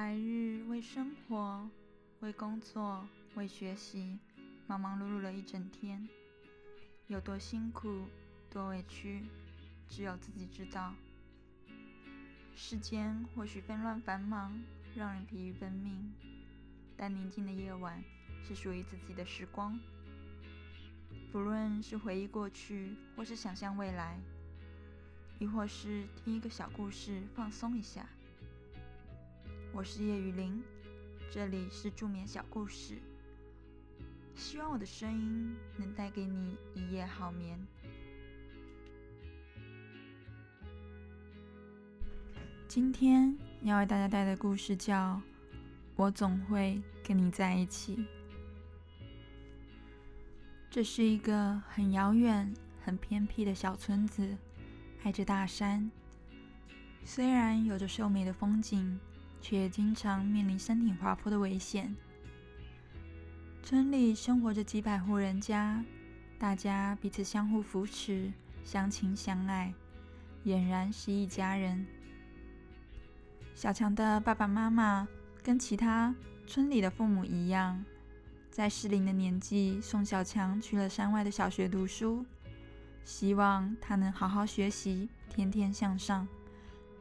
白日为生活、为工作、为学习，忙忙碌碌了一整天，有多辛苦、多委屈，只有自己知道。世间或许纷乱繁忙，让人疲于奔命，但宁静的夜晚是属于自己的时光。不论是回忆过去，或是想象未来，亦或是听一个小故事放松一下。我是叶雨林，这里是助眠小故事。希望我的声音能带给你一夜好眠。今天要为大家带的故事叫《我总会跟你在一起》。这是一个很遥远、很偏僻的小村子，挨着大山。虽然有着秀美的风景。却经常面临山体滑坡的危险。村里生活着几百户人家，大家彼此相互扶持，相亲相爱，俨然是一家人。小强的爸爸妈妈跟其他村里的父母一样，在适龄的年纪送小强去了山外的小学读书，希望他能好好学习，天天向上，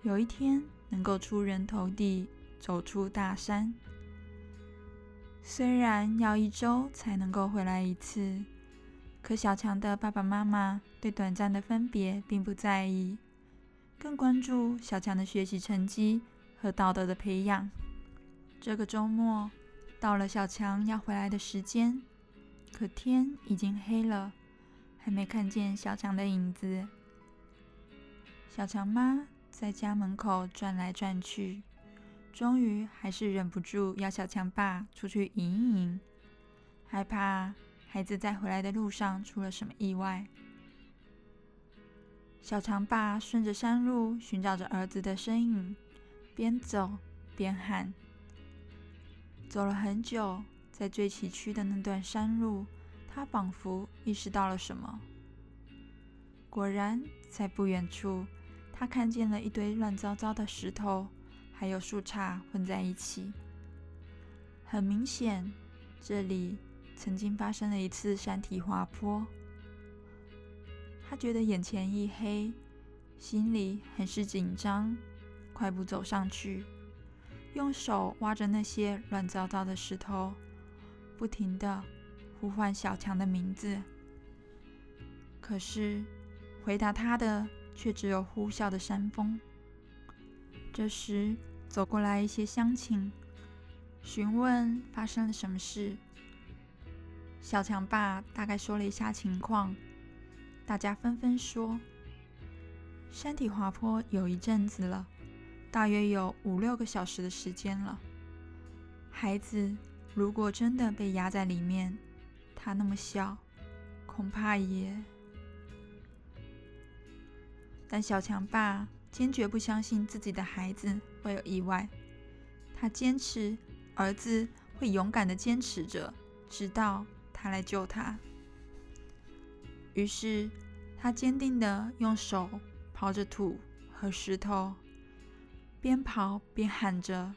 有一天。能够出人头地，走出大山。虽然要一周才能够回来一次，可小强的爸爸妈妈对短暂的分别并不在意，更关注小强的学习成绩和道德的培养。这个周末到了小强要回来的时间，可天已经黑了，还没看见小强的影子。小强妈。在家门口转来转去，终于还是忍不住要小强爸出去迎一迎，害怕孩子在回来的路上出了什么意外。小强爸顺着山路寻找着儿子的身影，边走边喊。走了很久，在最崎岖的那段山路，他仿佛意识到了什么。果然，在不远处。他看见了一堆乱糟糟的石头，还有树杈混在一起。很明显，这里曾经发生了一次山体滑坡。他觉得眼前一黑，心里很是紧张，快步走上去，用手挖着那些乱糟糟的石头，不停的呼唤小强的名字。可是，回答他的。却只有呼啸的山风。这时，走过来一些乡亲，询问发生了什么事。小强爸大概说了一下情况，大家纷纷说：山体滑坡有一阵子了，大约有五六个小时的时间了。孩子如果真的被压在里面，他那么小，恐怕也……但小强爸坚决不相信自己的孩子会有意外，他坚持儿子会勇敢的坚持着，直到他来救他。于是他坚定的用手刨着土和石头，边刨边喊着：“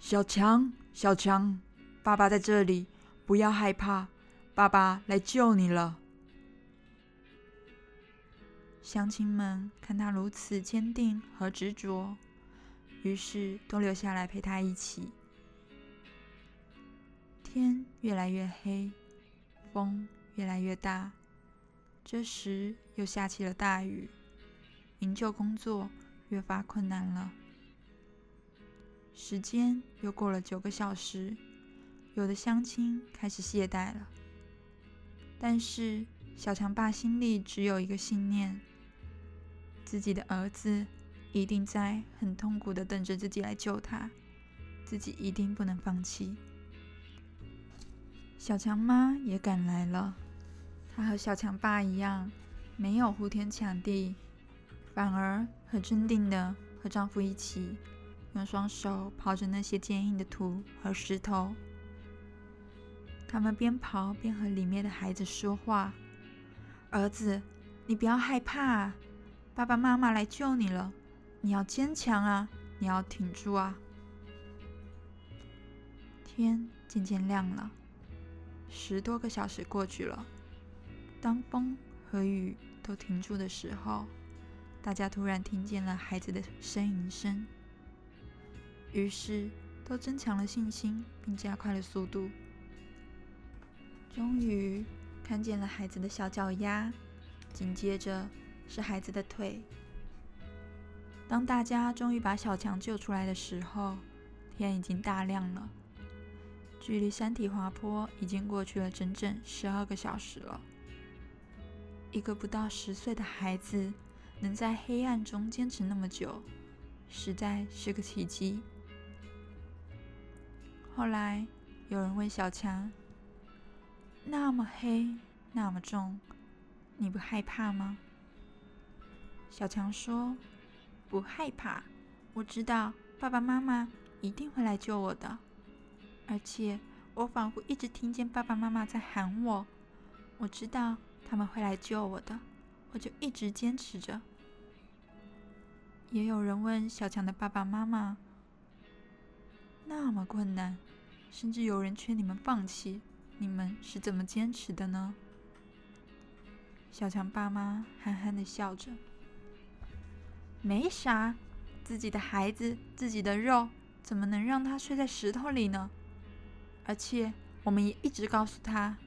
小强，小强，爸爸在这里，不要害怕，爸爸来救你了。”乡亲们看他如此坚定和执着，于是都留下来陪他一起。天越来越黑，风越来越大，这时又下起了大雨，营救工作越发困难了。时间又过了九个小时，有的乡亲开始懈怠了，但是小强爸心里只有一个信念。自己的儿子一定在很痛苦的等着自己来救他，自己一定不能放弃。小强妈也赶来了，她和小强爸一样，没有呼天抢地，反而很镇定的和丈夫一起，用双手刨着那些坚硬的土和石头。他们边刨边和里面的孩子说话：“儿子，你不要害怕。”爸爸妈妈来救你了，你要坚强啊！你要挺住啊！天渐渐亮了，十多个小时过去了。当风和雨都停住的时候，大家突然听见了孩子的呻吟声，于是都增强了信心，并加快了速度。终于看见了孩子的小脚丫，紧接着是孩子的腿。当大家终于把小强救出来的时候，天已经大亮了。距离山体滑坡已经过去了整整十二个小时了。一个不到十岁的孩子能在黑暗中坚持那么久，实在是个奇迹。后来有人问小强：“那么黑，那么重，你不害怕吗？”小强说：“不害怕，我知道爸爸妈妈一定会来救我的，而且我仿佛一直听见爸爸妈妈在喊我，我知道。”他们会来救我的，我就一直坚持着。也有人问小强的爸爸妈妈：“那么困难，甚至有人劝你们放弃，你们是怎么坚持的呢？”小强爸妈憨憨的笑着：“没啥，自己的孩子，自己的肉，怎么能让他睡在石头里呢？而且我们也一直告诉他，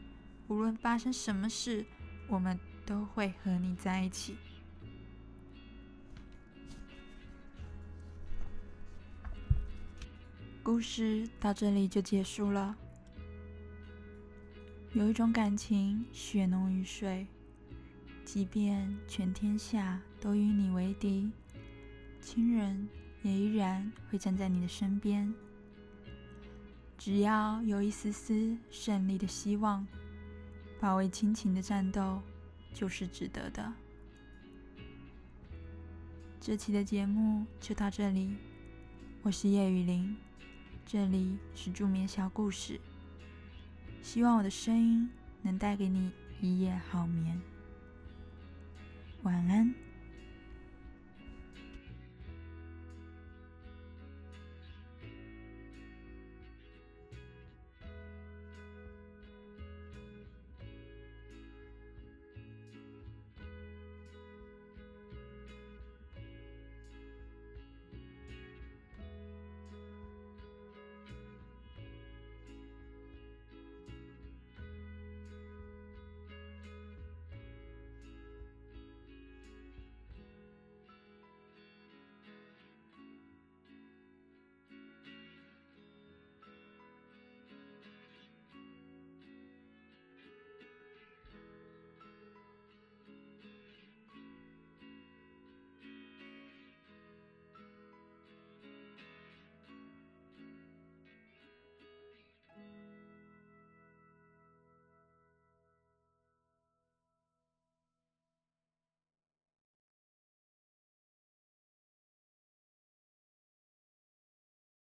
无论发生什么事。”我们都会和你在一起。故事到这里就结束了。有一种感情，血浓于水，即便全天下都与你为敌，亲人也依然会站在你的身边。只要有一丝丝胜利的希望。保卫亲情的战斗就是值得的。这期的节目就到这里，我是叶雨林，这里是助眠小故事，希望我的声音能带给你一夜好眠，晚安。